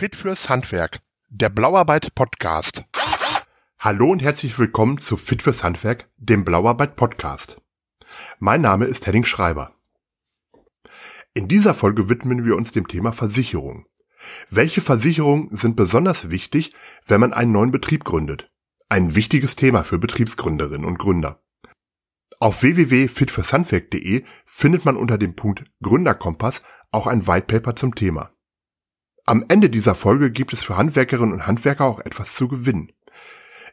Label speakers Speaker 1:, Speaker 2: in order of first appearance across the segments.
Speaker 1: Fit fürs Handwerk, der Blauarbeit Podcast. Hallo und herzlich willkommen zu Fit fürs Handwerk, dem Blauarbeit Podcast. Mein Name ist Henning Schreiber. In dieser Folge widmen wir uns dem Thema Versicherung. Welche Versicherungen sind besonders wichtig, wenn man einen neuen Betrieb gründet? Ein wichtiges Thema für Betriebsgründerinnen und Gründer. Auf www.fitfürshandwerk.de findet man unter dem Punkt Gründerkompass auch ein Whitepaper zum Thema. Am Ende dieser Folge gibt es für Handwerkerinnen und Handwerker auch etwas zu gewinnen.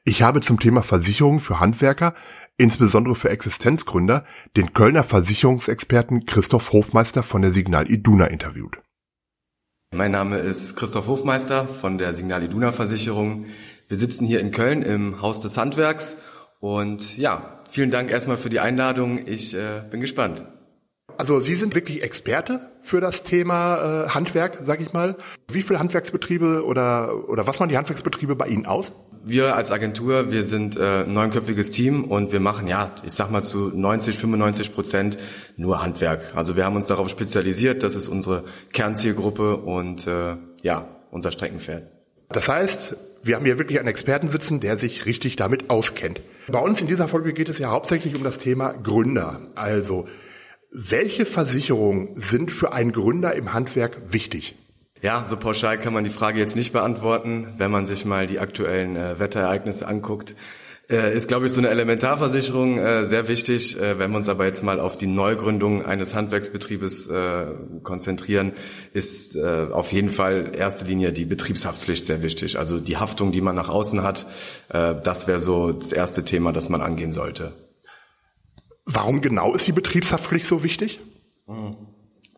Speaker 1: Ich habe zum Thema Versicherung für Handwerker, insbesondere für Existenzgründer, den Kölner Versicherungsexperten Christoph Hofmeister von der Signal Iduna interviewt.
Speaker 2: Mein Name ist Christoph Hofmeister von der Signal Iduna Versicherung. Wir sitzen hier in Köln im Haus des Handwerks und ja, vielen Dank erstmal für die Einladung. Ich äh, bin gespannt.
Speaker 1: Also Sie sind wirklich Experte für das Thema äh, Handwerk, sag ich mal. Wie viele Handwerksbetriebe oder, oder was machen die Handwerksbetriebe bei Ihnen aus?
Speaker 2: Wir als Agentur, wir sind äh, ein neunköpfiges Team und wir machen ja, ich sag mal zu 90, 95 Prozent nur Handwerk. Also wir haben uns darauf spezialisiert, das ist unsere Kernzielgruppe und äh, ja, unser Streckenpferd.
Speaker 1: Das heißt, wir haben hier wirklich einen Experten sitzen, der sich richtig damit auskennt. Bei uns in dieser Folge geht es ja hauptsächlich um das Thema Gründer. Also welche Versicherungen sind für einen Gründer im Handwerk wichtig?
Speaker 2: Ja, so pauschal kann man die Frage jetzt nicht beantworten. Wenn man sich mal die aktuellen äh, Wetterereignisse anguckt, äh, ist, glaube ich, so eine Elementarversicherung äh, sehr wichtig. Äh, wenn wir uns aber jetzt mal auf die Neugründung eines Handwerksbetriebes äh, konzentrieren, ist äh, auf jeden Fall erste Linie die Betriebshaftpflicht sehr wichtig. Also die Haftung, die man nach außen hat, das wäre so das erste Thema, das man angehen sollte.
Speaker 1: Warum genau ist die Betriebshaftpflicht so wichtig?
Speaker 2: Hm.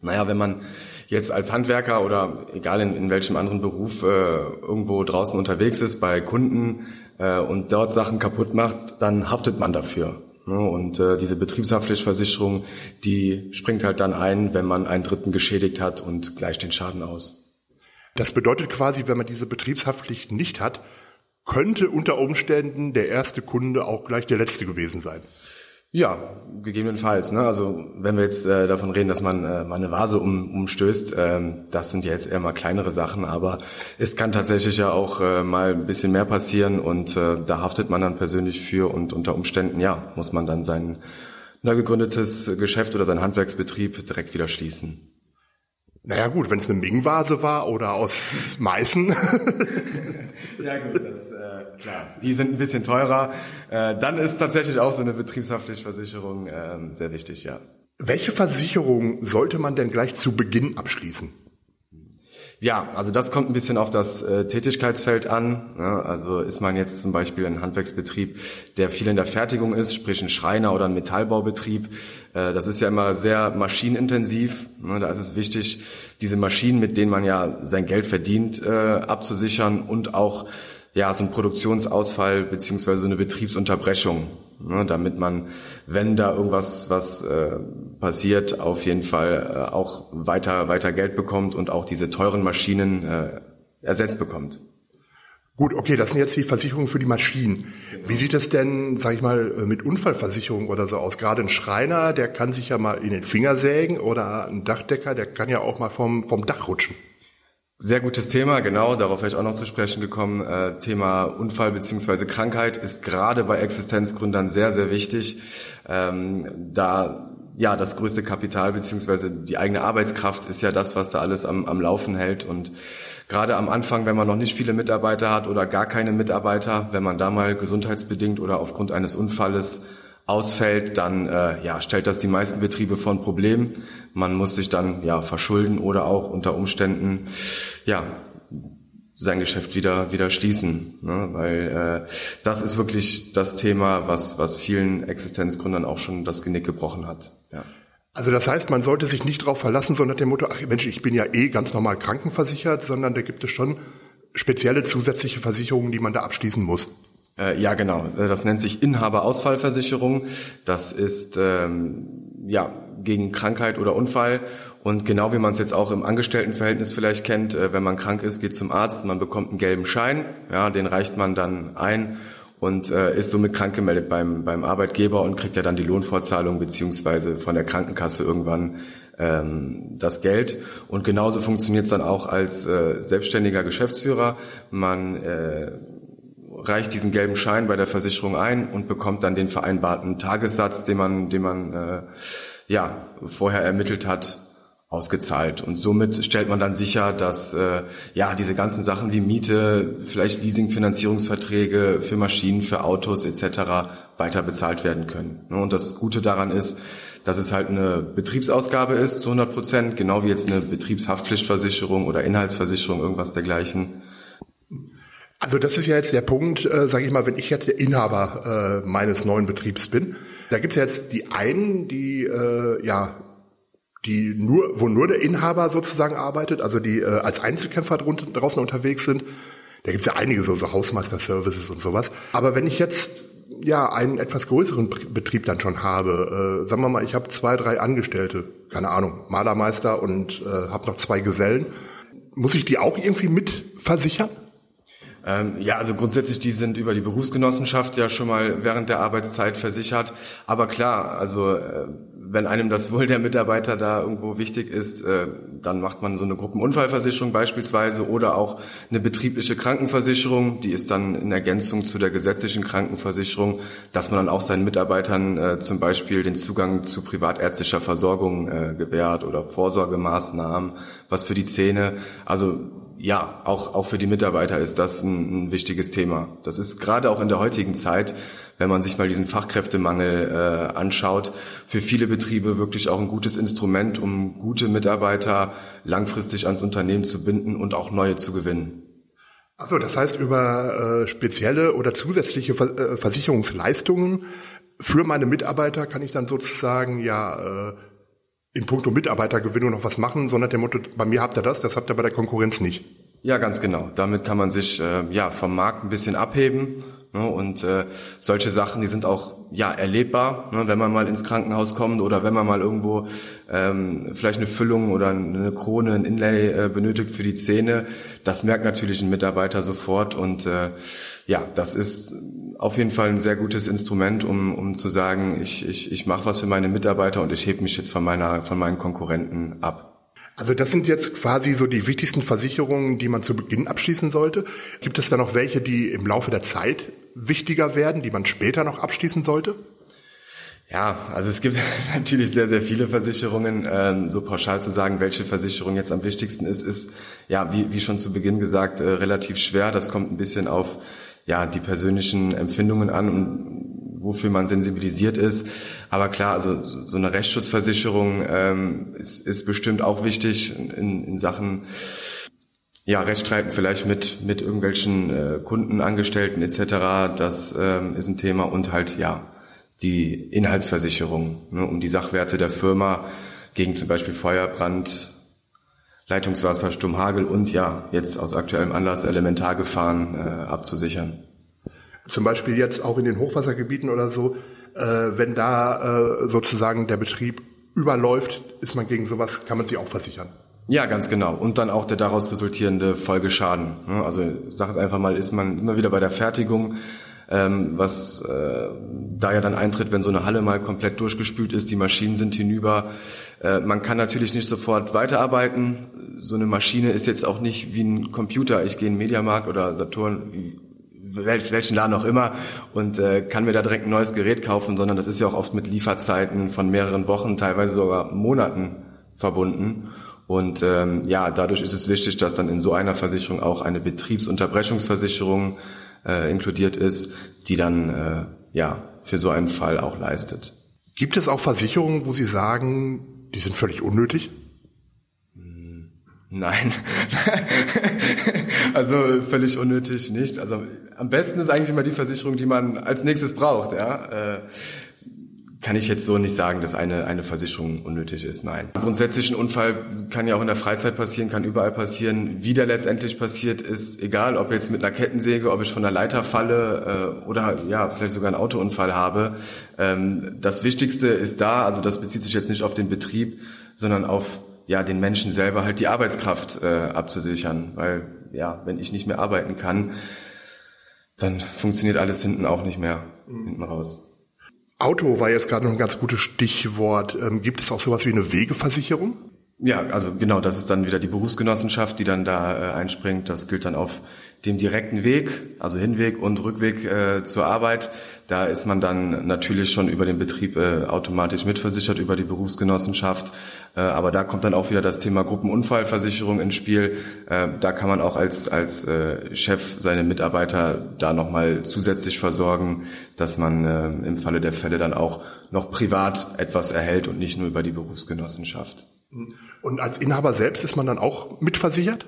Speaker 2: Naja, wenn man jetzt als Handwerker oder egal in, in welchem anderen Beruf äh, irgendwo draußen unterwegs ist bei Kunden äh, und dort Sachen kaputt macht, dann haftet man dafür. Ne? Und äh, diese Betriebshaftpflichtversicherung, die springt halt dann ein, wenn man einen Dritten geschädigt hat und gleicht den Schaden aus.
Speaker 1: Das bedeutet quasi, wenn man diese Betriebshaftpflicht nicht hat, könnte unter Umständen der erste Kunde auch gleich der letzte gewesen sein.
Speaker 2: Ja, gegebenenfalls. Ne? Also wenn wir jetzt äh, davon reden, dass man äh, mal eine Vase um, umstößt, ähm, das sind ja jetzt eher mal kleinere Sachen, aber es kann tatsächlich ja auch äh, mal ein bisschen mehr passieren und äh, da haftet man dann persönlich für und unter Umständen, ja, muss man dann sein neu gegründetes Geschäft oder sein Handwerksbetrieb direkt wieder schließen.
Speaker 1: Naja gut, wenn es eine Ming-Vase war oder aus Meißen.
Speaker 2: ja gut, das äh, klar. Die sind ein bisschen teurer. Äh, dann ist tatsächlich auch so eine Betriebshaftpflichtversicherung äh, sehr wichtig, ja.
Speaker 1: Welche Versicherung sollte man denn gleich zu Beginn abschließen?
Speaker 2: Ja, also das kommt ein bisschen auf das äh, Tätigkeitsfeld an. Ja, also ist man jetzt zum Beispiel ein Handwerksbetrieb, der viel in der Fertigung ist, sprich ein Schreiner oder ein Metallbaubetrieb. Äh, das ist ja immer sehr maschinenintensiv. Ne, da ist es wichtig, diese Maschinen, mit denen man ja sein Geld verdient, äh, abzusichern und auch ja so ein Produktionsausfall beziehungsweise eine Betriebsunterbrechung ne, damit man, wenn da irgendwas was äh, passiert, auf jeden Fall äh, auch weiter weiter Geld bekommt und auch diese teuren Maschinen äh, ersetzt bekommt.
Speaker 1: Gut, okay, das sind jetzt die Versicherungen für die Maschinen. Wie sieht es denn, sag ich mal, mit Unfallversicherung oder so aus? Gerade ein Schreiner, der kann sich ja mal in den Finger sägen oder ein Dachdecker, der kann ja auch mal vom, vom Dach rutschen.
Speaker 2: Sehr gutes Thema, genau, darauf wäre ich auch noch zu sprechen gekommen. Äh, Thema Unfall beziehungsweise Krankheit ist gerade bei Existenzgründern sehr, sehr wichtig, ähm, da ja das größte Kapital beziehungsweise die eigene Arbeitskraft ist ja das, was da alles am, am Laufen hält und gerade am Anfang, wenn man noch nicht viele Mitarbeiter hat oder gar keine Mitarbeiter, wenn man da mal gesundheitsbedingt oder aufgrund eines Unfalles ausfällt, dann äh, ja, stellt das die meisten Betriebe vor ein Problem. Man muss sich dann ja verschulden oder auch unter Umständen ja sein Geschäft wieder wieder schließen, ne? weil äh, das ist wirklich das Thema, was was vielen Existenzgründern auch schon das Genick gebrochen hat. Ja.
Speaker 1: Also das heißt, man sollte sich nicht darauf verlassen, sondern dem Motto, ach Mensch, ich bin ja eh ganz normal krankenversichert, sondern da gibt es schon spezielle zusätzliche Versicherungen, die man da abschließen muss.
Speaker 2: Äh, ja, genau. Äh, das nennt sich Inhaberausfallversicherung. Das ist ähm, ja gegen Krankheit oder Unfall. Und genau wie man es jetzt auch im Angestelltenverhältnis vielleicht kennt, äh, wenn man krank ist, geht zum Arzt, man bekommt einen gelben Schein, ja, den reicht man dann ein und äh, ist somit krank gemeldet beim, beim Arbeitgeber und kriegt ja dann die Lohnfortzahlung beziehungsweise von der Krankenkasse irgendwann ähm, das Geld. Und genauso funktioniert es dann auch als äh, selbstständiger Geschäftsführer. Man äh, reicht diesen gelben Schein bei der Versicherung ein und bekommt dann den vereinbarten Tagessatz, den man, den man äh, ja vorher ermittelt hat, ausgezahlt. Und somit stellt man dann sicher, dass äh, ja diese ganzen Sachen wie Miete, vielleicht Leasing-Finanzierungsverträge für Maschinen, für Autos etc. weiter bezahlt werden können. Und das Gute daran ist, dass es halt eine Betriebsausgabe ist zu 100 Prozent, genau wie jetzt eine Betriebshaftpflichtversicherung oder Inhaltsversicherung, irgendwas dergleichen.
Speaker 1: Also das ist ja jetzt der Punkt, äh, sage ich mal, wenn ich jetzt der Inhaber äh, meines neuen Betriebs bin, da gibt es ja jetzt die einen, die äh, ja die nur, wo nur der Inhaber sozusagen arbeitet, also die äh, als Einzelkämpfer drunter, draußen unterwegs sind. Da gibt's ja einige so, so Hausmeister-Services und sowas. Aber wenn ich jetzt ja einen etwas größeren Betrieb dann schon habe, äh, sagen wir mal, ich habe zwei, drei Angestellte, keine Ahnung, Malermeister und äh, habe noch zwei Gesellen, muss ich die auch irgendwie mitversichern?
Speaker 2: Ähm, ja, also grundsätzlich, die sind über die Berufsgenossenschaft ja schon mal während der Arbeitszeit versichert. Aber klar, also äh, wenn einem das Wohl der Mitarbeiter da irgendwo wichtig ist, äh, dann macht man so eine Gruppenunfallversicherung beispielsweise oder auch eine betriebliche Krankenversicherung. Die ist dann in Ergänzung zu der gesetzlichen Krankenversicherung, dass man dann auch seinen Mitarbeitern äh, zum Beispiel den Zugang zu privatärztlicher Versorgung äh, gewährt oder Vorsorgemaßnahmen, was für die Zähne. Also ja, auch, auch für die Mitarbeiter ist das ein, ein wichtiges Thema. Das ist gerade auch in der heutigen Zeit wenn man sich mal diesen Fachkräftemangel äh, anschaut, für viele Betriebe wirklich auch ein gutes Instrument, um gute Mitarbeiter langfristig ans Unternehmen zu binden und auch neue zu gewinnen.
Speaker 1: Also das heißt, über äh, spezielle oder zusätzliche Ver äh, Versicherungsleistungen für meine Mitarbeiter kann ich dann sozusagen ja äh, in puncto Mitarbeitergewinnung noch was machen, sondern der Motto, bei mir habt ihr das, das habt ihr bei der Konkurrenz nicht.
Speaker 2: Ja, ganz genau. Damit kann man sich äh, ja vom Markt ein bisschen abheben Ne? Und äh, solche Sachen, die sind auch ja erlebbar, ne? wenn man mal ins Krankenhaus kommt oder wenn man mal irgendwo ähm, vielleicht eine Füllung oder eine Krone, ein Inlay äh, benötigt für die Zähne. Das merkt natürlich ein Mitarbeiter sofort und äh, ja, das ist auf jeden Fall ein sehr gutes Instrument, um, um zu sagen, ich, ich, ich mache was für meine Mitarbeiter und ich hebe mich jetzt von meiner von meinen Konkurrenten ab.
Speaker 1: Also das sind jetzt quasi so die wichtigsten Versicherungen, die man zu Beginn abschließen sollte. Gibt es da noch welche, die im Laufe der Zeit wichtiger werden, die man später noch abschließen sollte?
Speaker 2: Ja, also es gibt natürlich sehr, sehr viele Versicherungen. Ähm, so pauschal zu sagen, welche Versicherung jetzt am wichtigsten ist, ist ja, wie, wie schon zu Beginn gesagt, äh, relativ schwer. Das kommt ein bisschen auf ja, die persönlichen Empfindungen an und wofür man sensibilisiert ist. Aber klar, also so eine Rechtsschutzversicherung ähm, ist, ist bestimmt auch wichtig in, in Sachen ja, Rechtsstreiten vielleicht mit, mit irgendwelchen äh, Kunden, etc. Das ähm, ist ein Thema und halt ja die Inhaltsversicherung, ne, um die Sachwerte der Firma gegen zum Beispiel Feuerbrand, Leitungswasser, Sturmhagel und ja jetzt aus aktuellem Anlass Elementargefahren äh, abzusichern.
Speaker 1: Zum Beispiel jetzt auch in den Hochwassergebieten oder so, äh, wenn da äh, sozusagen der Betrieb überläuft, ist man gegen sowas, kann man sich auch versichern.
Speaker 2: Ja, ganz genau. Und dann auch der daraus resultierende Folgeschaden. Also sag es einfach mal, ist man immer wieder bei der Fertigung, ähm, was äh, da ja dann eintritt, wenn so eine Halle mal komplett durchgespült ist, die Maschinen sind hinüber. Äh, man kann natürlich nicht sofort weiterarbeiten. So eine Maschine ist jetzt auch nicht wie ein Computer. Ich gehe in den Mediamarkt oder Saturn, welchen Laden auch immer und äh, kann mir da direkt ein neues Gerät kaufen, sondern das ist ja auch oft mit Lieferzeiten von mehreren Wochen, teilweise sogar Monaten verbunden. Und ähm, ja, dadurch ist es wichtig, dass dann in so einer Versicherung auch eine Betriebsunterbrechungsversicherung äh, inkludiert ist, die dann äh, ja für so einen Fall auch leistet.
Speaker 1: Gibt es auch Versicherungen, wo Sie sagen, die sind völlig unnötig?
Speaker 2: Nein, also völlig unnötig nicht. Also am besten ist eigentlich immer die Versicherung, die man als nächstes braucht. Ja, äh, kann ich jetzt so nicht sagen, dass eine eine Versicherung unnötig ist. Nein. Grundsätzlich ein Unfall kann ja auch in der Freizeit passieren, kann überall passieren. Wie der letztendlich passiert, ist egal, ob jetzt mit einer Kettensäge, ob ich von der Leiter falle äh, oder ja vielleicht sogar einen Autounfall habe. Ähm, das Wichtigste ist da, also das bezieht sich jetzt nicht auf den Betrieb, sondern auf ja, den Menschen selber halt die Arbeitskraft äh, abzusichern. Weil, ja, wenn ich nicht mehr arbeiten kann, dann funktioniert alles hinten auch nicht mehr, mhm. hinten raus.
Speaker 1: Auto war jetzt gerade noch ein ganz gutes Stichwort. Ähm, gibt es auch sowas wie eine Wegeversicherung?
Speaker 2: Ja, also genau, das ist dann wieder die Berufsgenossenschaft, die dann da äh, einspringt. Das gilt dann auf dem direkten Weg, also Hinweg und Rückweg äh, zur Arbeit. Da ist man dann natürlich schon über den Betrieb äh, automatisch mitversichert, über die Berufsgenossenschaft. Äh, aber da kommt dann auch wieder das Thema Gruppenunfallversicherung ins Spiel. Äh, da kann man auch als, als äh, Chef seine Mitarbeiter da nochmal zusätzlich versorgen, dass man im Falle der Fälle dann auch noch privat etwas erhält und nicht nur über die Berufsgenossenschaft.
Speaker 1: Und als Inhaber selbst ist man dann auch mitversichert?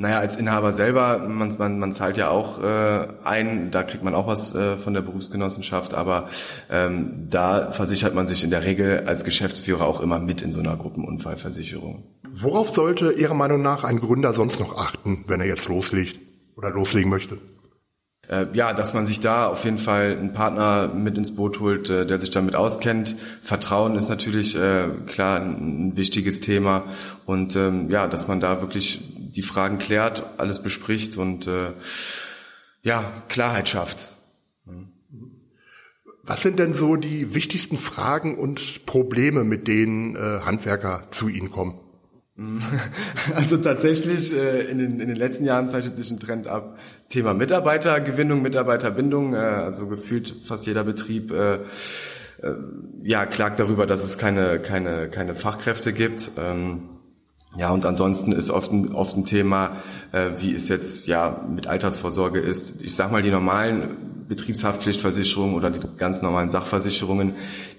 Speaker 2: Naja, als Inhaber selber, man, man, man zahlt ja auch äh, ein, da kriegt man auch was äh, von der Berufsgenossenschaft, aber ähm, da versichert man sich in der Regel als Geschäftsführer auch immer mit in so einer Gruppenunfallversicherung.
Speaker 1: Worauf sollte Ihrer Meinung nach ein Gründer sonst noch achten, wenn er jetzt loslegt oder loslegen möchte?
Speaker 2: Äh, ja, dass man sich da auf jeden Fall einen Partner mit ins Boot holt, äh, der sich damit auskennt. Vertrauen ist natürlich äh, klar ein, ein wichtiges Thema und ähm, ja, dass man da wirklich die Fragen klärt, alles bespricht und äh, ja Klarheit schafft.
Speaker 1: Was sind denn so die wichtigsten Fragen und Probleme, mit denen äh, Handwerker zu Ihnen kommen?
Speaker 2: Also tatsächlich, äh, in, den, in den letzten Jahren zeichnet sich ein Trend ab. Thema Mitarbeitergewinnung, Mitarbeiterbindung. Äh, also gefühlt fast jeder Betrieb äh, äh, ja, klagt darüber, dass es keine, keine, keine Fachkräfte gibt. Ähm, ja, und ansonsten ist oft ein, oft ein Thema, äh, wie es jetzt ja mit Altersvorsorge ist. Ich sag mal, die normalen Betriebshaftpflichtversicherungen oder die ganz normalen Sachversicherungen,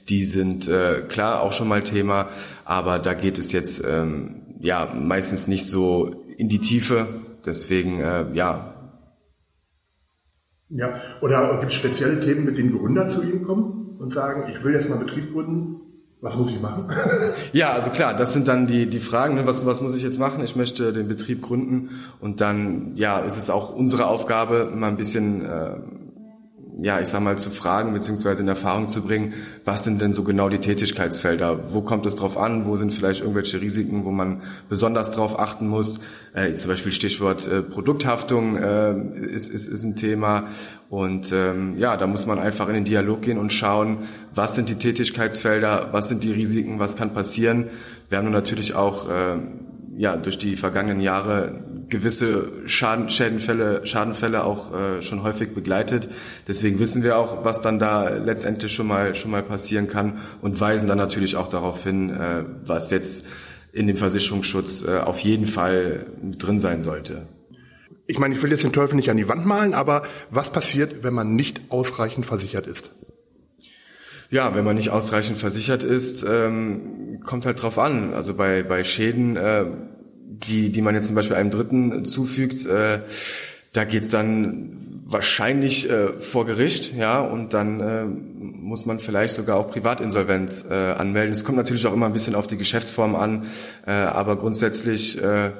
Speaker 2: die sind äh, klar auch schon mal Thema, aber da geht es jetzt ähm, ja meistens nicht so in die Tiefe. Deswegen äh, ja.
Speaker 1: Ja, oder gibt es spezielle Themen, mit denen Gründer zu Ihnen kommen und sagen, ich will jetzt mal Betrieb gründen? Was muss ich machen?
Speaker 2: ja, also klar, das sind dann die, die Fragen. Ne? Was, was muss ich jetzt machen? Ich möchte den Betrieb gründen und dann, ja, ist es auch unsere Aufgabe, mal ein bisschen äh, ja, ich sag mal, zu fragen beziehungsweise in Erfahrung zu bringen, was sind denn so genau die Tätigkeitsfelder? Wo kommt es drauf an? Wo sind vielleicht irgendwelche Risiken, wo man besonders drauf achten muss? Äh, zum Beispiel Stichwort äh, Produkthaftung äh, ist, ist, ist ein Thema. Und ähm, ja, da muss man einfach in den Dialog gehen und schauen, was sind die Tätigkeitsfelder, was sind die Risiken, was kann passieren. Wir haben natürlich auch äh, ja durch die vergangenen Jahre gewisse Schaden, Schädenfälle, Schadenfälle auch äh, schon häufig begleitet. Deswegen wissen wir auch, was dann da letztendlich schon mal schon mal passieren kann und weisen dann natürlich auch darauf hin, äh, was jetzt in dem Versicherungsschutz äh, auf jeden Fall drin sein sollte.
Speaker 1: Ich meine, ich will jetzt den Teufel nicht an die Wand malen, aber was passiert, wenn man nicht ausreichend versichert ist?
Speaker 2: Ja, wenn man nicht ausreichend versichert ist, ähm, kommt halt drauf an. Also bei, bei Schäden äh, die, die man jetzt zum Beispiel einem Dritten zufügt, äh, da geht's dann wahrscheinlich äh, vor Gericht, ja, und dann äh, muss man vielleicht sogar auch Privatinsolvenz äh, anmelden. Es kommt natürlich auch immer ein bisschen auf die Geschäftsform an, äh, aber grundsätzlich äh,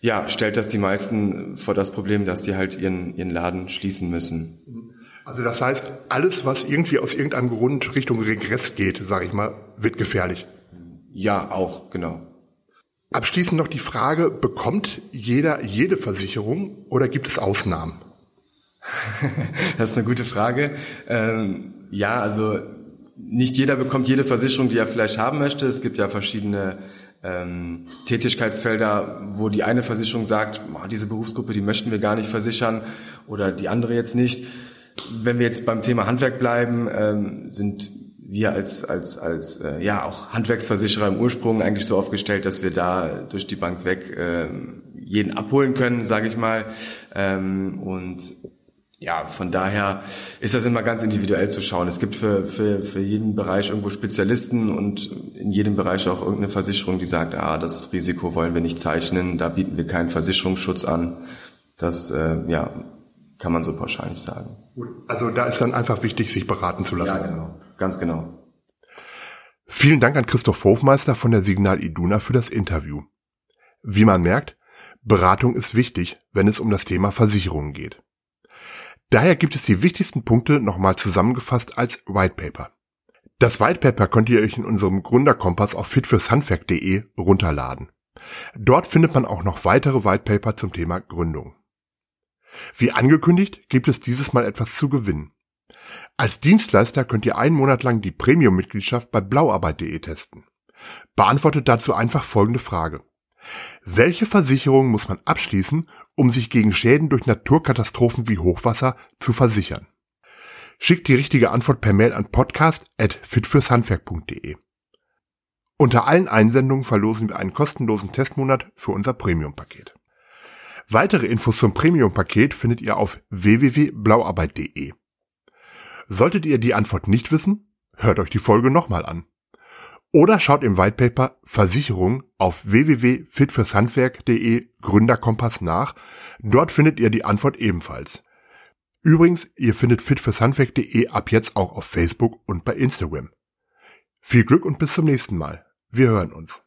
Speaker 2: ja, stellt das die meisten vor das Problem, dass die halt ihren, ihren Laden schließen müssen.
Speaker 1: Also das heißt, alles, was irgendwie aus irgendeinem Grund Richtung Regress geht, sage ich mal, wird gefährlich.
Speaker 2: Ja, auch, genau.
Speaker 1: Abschließend noch die Frage, bekommt jeder jede Versicherung oder gibt es Ausnahmen?
Speaker 2: das ist eine gute Frage. Ähm, ja, also nicht jeder bekommt jede Versicherung, die er vielleicht haben möchte. Es gibt ja verschiedene ähm, Tätigkeitsfelder, wo die eine Versicherung sagt, oh, diese Berufsgruppe, die möchten wir gar nicht versichern oder die andere jetzt nicht. Wenn wir jetzt beim Thema Handwerk bleiben, ähm, sind wir als, als, als äh, ja auch Handwerksversicherer im Ursprung eigentlich so aufgestellt, dass wir da durch die Bank weg äh, jeden abholen können, sage ich mal. Ähm, und ja, von daher ist das immer ganz individuell zu schauen. Es gibt für, für, für jeden Bereich irgendwo Spezialisten und in jedem Bereich auch irgendeine Versicherung, die sagt, ah, das Risiko wollen wir nicht zeichnen, da bieten wir keinen Versicherungsschutz an. Das äh, ja, kann man so pauschal nicht sagen.
Speaker 1: Also da ist dann einfach wichtig, sich beraten zu lassen.
Speaker 2: Ja, genau. Ganz genau.
Speaker 1: Vielen Dank an Christoph Hofmeister von der Signal Iduna für das Interview. Wie man merkt, Beratung ist wichtig, wenn es um das Thema Versicherungen geht. Daher gibt es die wichtigsten Punkte nochmal zusammengefasst als White Paper. Das White Paper könnt ihr euch in unserem Gründerkompass auf fitfürshandwerk.de runterladen. Dort findet man auch noch weitere White Paper zum Thema Gründung. Wie angekündigt gibt es dieses Mal etwas zu gewinnen. Als Dienstleister könnt ihr einen Monat lang die Premium-Mitgliedschaft bei blauarbeit.de testen. Beantwortet dazu einfach folgende Frage. Welche Versicherung muss man abschließen, um sich gegen Schäden durch Naturkatastrophen wie Hochwasser zu versichern? Schickt die richtige Antwort per Mail an podcast.fitfürshandwerk.de. Unter allen Einsendungen verlosen wir einen kostenlosen Testmonat für unser Premium-Paket. Weitere Infos zum Premium-Paket findet ihr auf www.blauarbeit.de. Solltet ihr die Antwort nicht wissen, hört euch die Folge nochmal an. Oder schaut im Whitepaper Versicherung auf www.fitfürshandwerk.de Gründerkompass nach. Dort findet ihr die Antwort ebenfalls. Übrigens, ihr findet fitfürshandwerk.de ab jetzt auch auf Facebook und bei Instagram. Viel Glück und bis zum nächsten Mal. Wir hören uns.